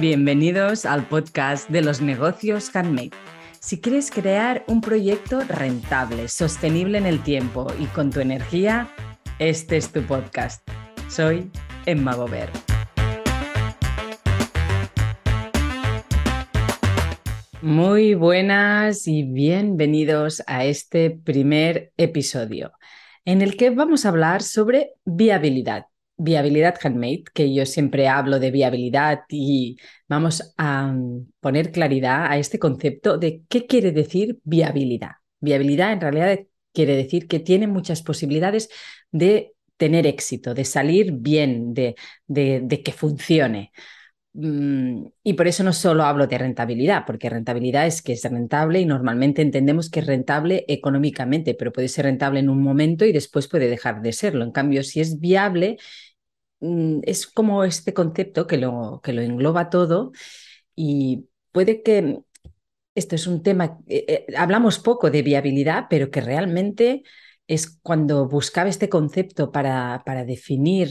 Bienvenidos al podcast de los negocios handmade. Si quieres crear un proyecto rentable, sostenible en el tiempo y con tu energía, este es tu podcast. Soy Emma Gober. Muy buenas y bienvenidos a este primer episodio en el que vamos a hablar sobre viabilidad viabilidad handmade, que yo siempre hablo de viabilidad y vamos a mm, poner claridad a este concepto de qué quiere decir viabilidad. Viabilidad en realidad quiere decir que tiene muchas posibilidades de tener éxito, de salir bien, de, de, que funcione. Mm, y por eso no solo hablo de rentabilidad, porque rentabilidad es que es rentable y normalmente entendemos que es rentable económicamente, pero puede ser rentable en un momento y después puede dejar de serlo. En cambio, si es viable, es como este concepto que lo, que lo engloba todo y puede que esto es un tema, eh, eh, hablamos poco de viabilidad, pero que realmente es cuando buscaba este concepto para, para definir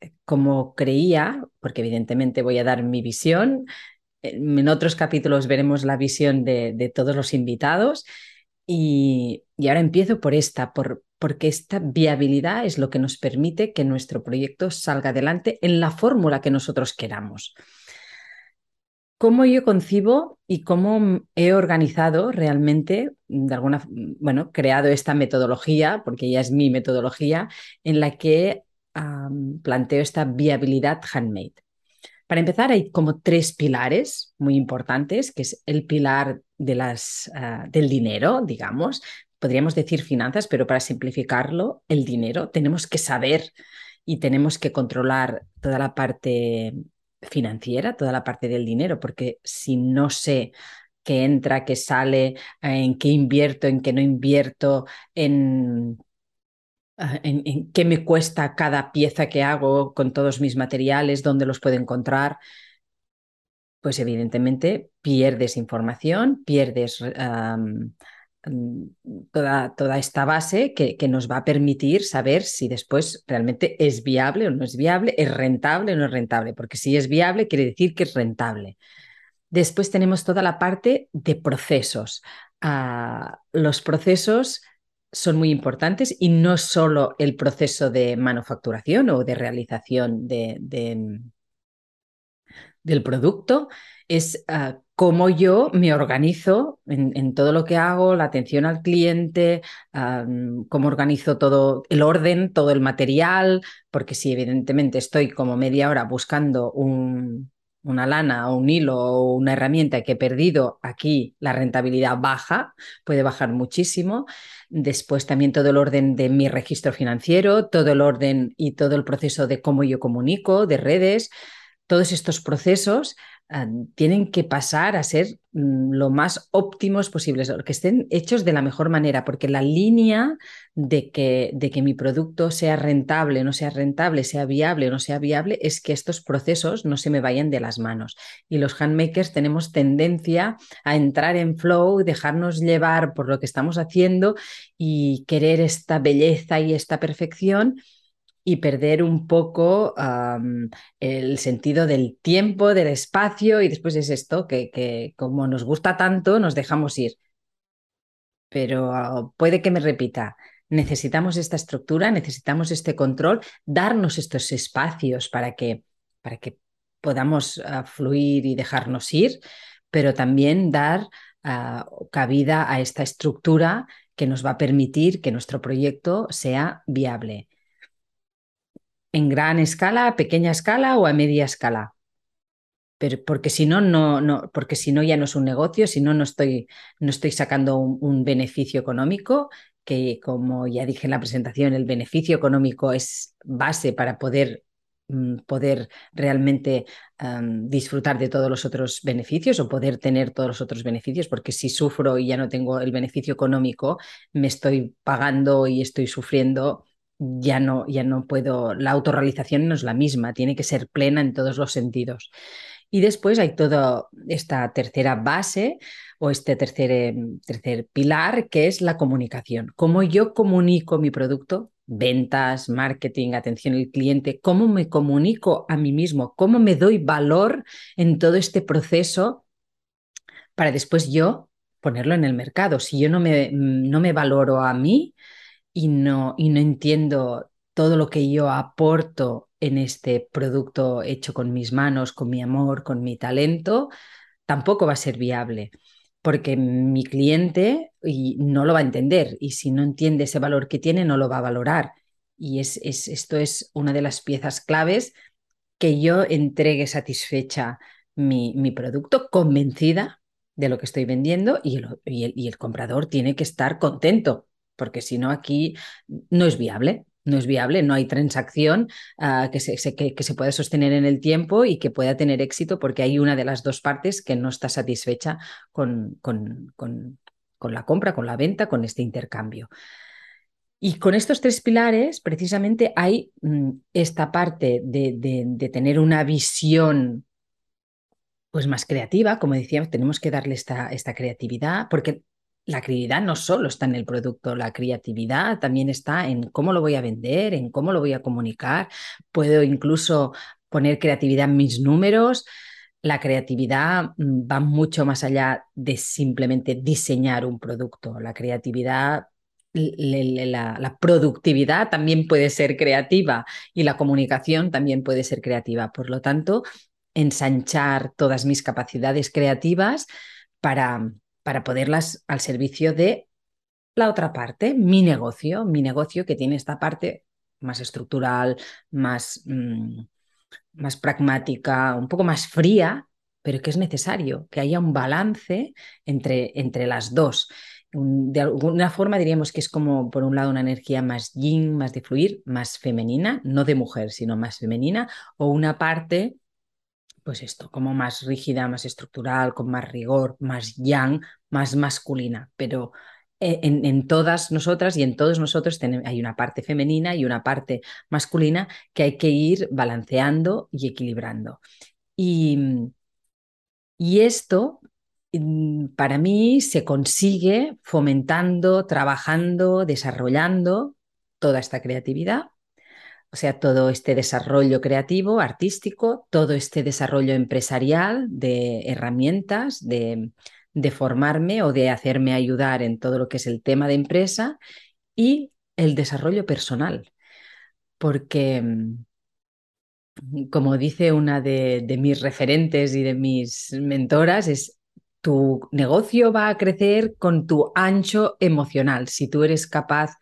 eh, cómo creía, porque evidentemente voy a dar mi visión, en otros capítulos veremos la visión de, de todos los invitados y, y, ahora empiezo por esta, por, porque esta viabilidad es lo que nos permite que nuestro proyecto salga adelante en la fórmula que nosotros queramos. ¿Cómo yo concibo y cómo he organizado realmente, de alguna, bueno, creado esta metodología, porque ya es mi metodología, en la que planteo esta viabilidad handmade? Para empezar, hay como tres pilares muy importantes, que es el pilar de las, ah, del dinero, digamos, podríamos decir finanzas, pero para simplificarlo, el dinero, tenemos que saber y tenemos que controlar toda la parte financiera, toda la parte del dinero, porque si no sé qué entra, qué sale, en qué invierto, en qué no invierto, en, en, en qué me cuesta cada pieza que hago con todos mis materiales, dónde los puedo encontrar, pues evidentemente pierdes información, pierdes toda, toda esta base que, que, nos va a permitir saber si después realmente es viable o no es viable, es rentable o no es rentable, porque si es viable quiere decir que es rentable. Después tenemos toda la parte de procesos. Ah, los procesos son muy importantes y no solo el proceso de manufacturación o de realización de, de, del producto, es uh, cómo yo me organizo en, todo lo que hago, la atención al cliente, cómo organizo todo el orden, todo el material, porque si evidentemente estoy como media hora buscando un, una lana o un hilo o una herramienta que he perdido, aquí la rentabilidad baja, puede bajar muchísimo. Después también todo el orden de mi registro financiero, todo el orden y todo el proceso de cómo yo comunico, de redes, todos estos procesos Ah, tienen que pasar a ser mm, lo más óptimos posibles, que estén hechos de la mejor manera, porque la línea de que, de que mi producto sea rentable, no sea rentable, sea viable o no sea viable, es que estos procesos no se me vayan de las manos. Y los handmakers tenemos tendencia a entrar en flow, dejarnos llevar por lo que estamos haciendo y querer esta belleza y esta perfección y perder un poco el sentido del tiempo, del espacio y después es esto, que, que, como nos gusta tanto, nos dejamos ir. Pero puede que me repita, necesitamos esta estructura, necesitamos este control, darnos estos espacios para que, para que podamos ah, fluir y dejarnos ir, pero también dar ah, cabida a esta estructura que nos va a permitir que nuestro proyecto sea viable en gran escala, a pequeña escala o a media escala. Pero porque si no, no, no, porque si no ya no es un negocio, si no, no estoy, no estoy sacando un, beneficio económico, que como ya dije en la presentación, el beneficio económico es base para poder, mm, poder realmente disfrutar de todos los otros beneficios o poder tener todos los otros beneficios, porque si sufro y ya no tengo el beneficio económico, me estoy pagando y estoy sufriendo ya no, ya no puedo, la autorrealización no es la misma, tiene que ser plena en todos los sentidos. Y después hay toda esta tercera base o este tercer, em, tercer pilar que es la comunicación. Cómo yo comunico mi producto, ventas, marketing, atención al cliente, cómo me comunico a mí mismo, cómo me doy valor en todo este proceso para después yo ponerlo en el mercado. Si yo no me, no me valoro a mí y no, y no entiendo todo lo que yo aporto en este producto hecho con mis manos, con mi amor, con mi talento, tampoco va a ser viable, porque mi cliente no lo va a entender y si no entiende ese valor que tiene, no lo va a valorar. Y es, es, esto es una de las piezas claves que yo entregue satisfecha mi, mi producto, convencida de lo que estoy vendiendo y y el comprador tiene que estar contento, porque si no aquí no es viable no es viable, no hay transacción uh, que, se, que, se pueda sostener en el tiempo y que pueda tener éxito porque hay una de las dos partes que no está satisfecha con, con, con, con la compra, con la venta, con este intercambio. Y con estos tres pilares, precisamente hay mm, esta parte de, de, de, tener una visión pues más creativa, como decía, tenemos que darle esta, esta creatividad, porque la creatividad no solo está en el producto, la creatividad también está en cómo lo voy a vender, en cómo lo voy a comunicar. Puedo incluso poner creatividad en mis números. La creatividad mm, va mucho más allá de simplemente diseñar un producto. La creatividad, la, la productividad también puede ser creativa y la comunicación también puede ser creativa. Por lo tanto, ensanchar todas mis capacidades creativas para para poderlas al servicio de la otra parte, mi negocio, mi negocio que tiene esta parte más estructural, más, mmm, más pragmática, un poco más fría, pero que es necesario que haya un balance entre, entre las dos. De alguna forma diríamos que es como, por un lado, una energía más yin, más de fluir, más femenina, no de mujer, sino más femenina, o una parte pues esto, como más rígida, más estructural, con más rigor, más yang, más masculina, pero eh, en, todas nosotras y en todos nosotros hay una parte femenina y una parte masculina que hay que ir balanceando y equilibrando. Y, y esto mm, para mí se consigue fomentando, trabajando, desarrollando toda esta creatividad o sea, todo este desarrollo creativo, artístico, todo este desarrollo empresarial de herramientas, de, de formarme o de hacerme ayudar en todo lo que es el tema de empresa y el desarrollo personal. Porque, mm, como dice una de, de, mis referentes y de mis mentoras, es tu negocio va a crecer con tu ancho emocional. Si tú eres capaz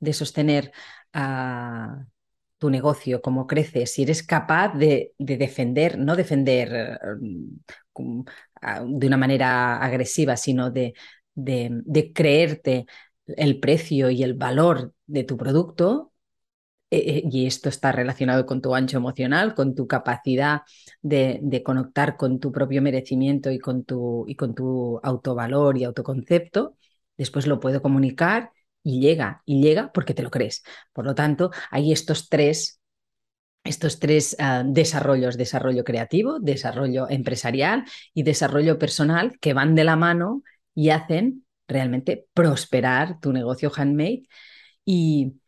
de sostener a tu negocio, cómo crece, si eres capaz de, de defender, no defender um, de una manera agresiva, sino de, de, creerte el precio y el valor de tu producto, eh, y esto está relacionado con tu ancho emocional, con tu capacidad de, de, conectar con tu propio merecimiento y con tu, y con tu autovalor y autoconcepto, después lo puedo comunicar y llega, y llega porque te lo crees. Por lo tanto, hay estos tres, estos tres uh, desarrollos, desarrollo creativo, desarrollo empresarial y desarrollo personal que van de la mano y hacen realmente prosperar tu negocio handmade. Y,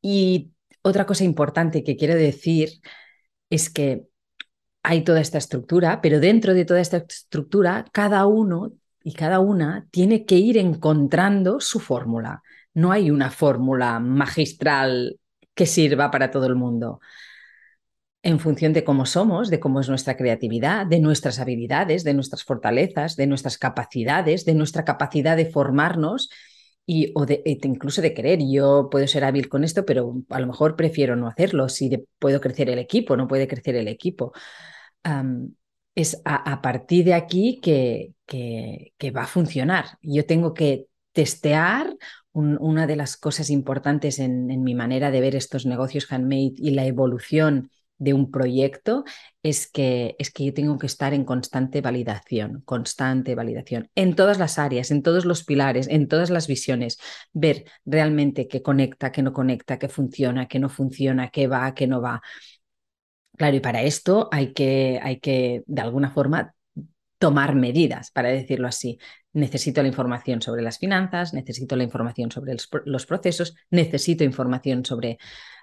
y otra cosa importante que quiero decir es que hay toda esta estructura, pero dentro de toda esta estructura, cada uno y cada una tiene que ir encontrando su fórmula no hay una fórmula magistral que sirva para todo el mundo. En función de cómo somos, de cómo es nuestra creatividad, de nuestras habilidades, de nuestras fortalezas, de nuestras capacidades, de nuestra capacidad de formarnos y o de, incluso de querer. Yo puedo ser hábil con esto, pero a lo mejor prefiero no hacerlo. Si puedo crecer el equipo, no puede crecer el equipo. Es a, partir de aquí que, que va a funcionar. Yo tengo que testear un, una de las cosas importantes en, en, mi manera de ver estos negocios handmade y la evolución de un proyecto es que, es que yo tengo que estar en constante validación, constante validación, en todas las áreas, en todos los pilares, en todas las visiones, ver realmente qué conecta, qué no conecta, qué funciona, qué no funciona, qué va, qué no va. Claro, y para esto hay que, hay que, de alguna forma, tomar medidas, para decirlo así. Necesito la información sobre las finanzas, necesito la información sobre los procesos, necesito información sobre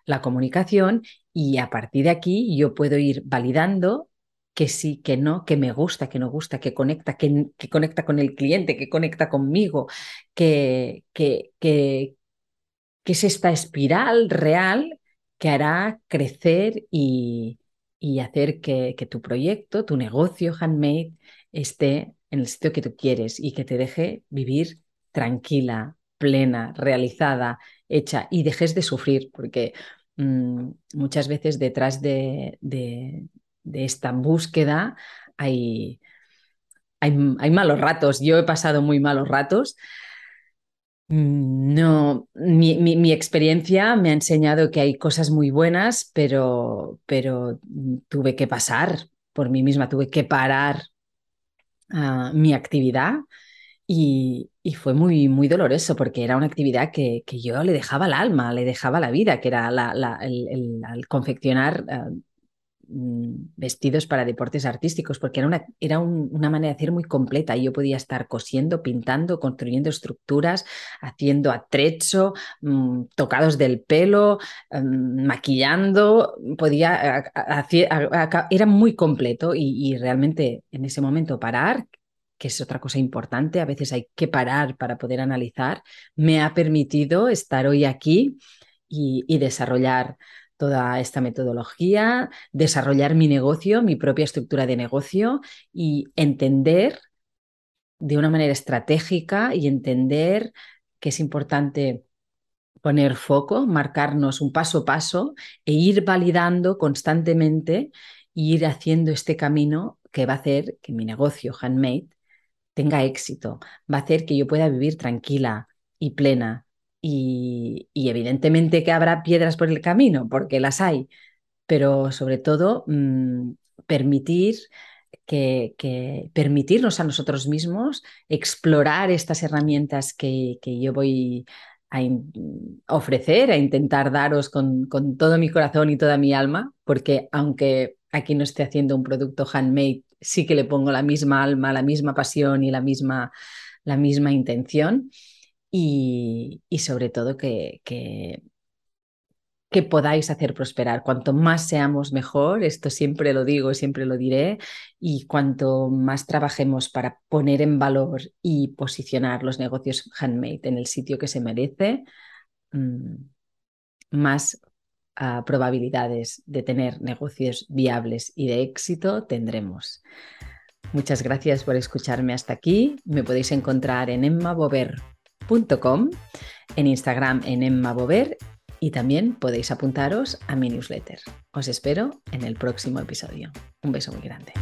la comunicación y a partir de aquí yo puedo ir validando que sí, que no, que me gusta, que no gusta, que conecta, que, conecta con el cliente, que conecta conmigo, que, que, que, que es esta espiral real que hará crecer y, y hacer que, que, tu proyecto, tu negocio handmade, esté en el sitio que tú quieres y que te deje vivir tranquila, plena, realizada, hecha y dejes de sufrir, porque mmm, muchas veces detrás de, de, esta búsqueda hay, hay, hay, malos ratos. Yo he pasado muy malos ratos. Mm, no, mi, mi, mi, experiencia me ha enseñado que hay cosas muy buenas, pero, pero tuve que pasar por mí misma, tuve que parar uh, mi actividad y, y, fue muy, muy doloroso porque era una actividad que, que, yo le dejaba el alma, le dejaba la vida, que era la, la, el, el, confeccionar uh, vestidos para deportes artísticos, porque era, una, era un, una manera de hacer muy completa. Y yo podía estar cosiendo, pintando, construyendo estructuras, haciendo atrecho, mmm, tocados del pelo, mmm, maquillando, podía, hacer, era muy completo y, realmente en ese momento parar, que es otra cosa importante, a veces hay que parar para poder analizar, me ha permitido estar hoy aquí y desarrollar toda esta metodología, desarrollar mi negocio, mi propia estructura de negocio y entender de una manera estratégica y entender que es importante poner foco, marcarnos un paso a paso e ir validando constantemente e ir haciendo este camino que va a hacer que mi negocio handmade tenga éxito, va a hacer que yo pueda vivir tranquila y plena y, evidentemente que habrá piedras por el camino, porque las hay, pero sobre todo mmm, permitir que, que, permitirnos a nosotros mismos explorar estas herramientas que, que yo voy a, a, ofrecer, a intentar daros con, con todo mi corazón y toda mi alma, porque aunque aquí no esté haciendo un producto handmade, sí que le pongo la misma alma, la misma pasión y la misma, la misma intención y, sobre todo que, que, podáis hacer prosperar. Cuanto más seamos mejor, esto siempre lo digo, siempre lo diré, y cuanto más trabajemos para poner en valor y posicionar los negocios handmade en el sitio que se merece, mmm, más uh, probabilidades de tener negocios viables y de éxito tendremos. Muchas gracias por escucharme hasta aquí. Me podéis encontrar en en Instagram en Emma Bover y también podéis apuntaros a mi newsletter. Os espero en el próximo episodio. Un beso muy grande.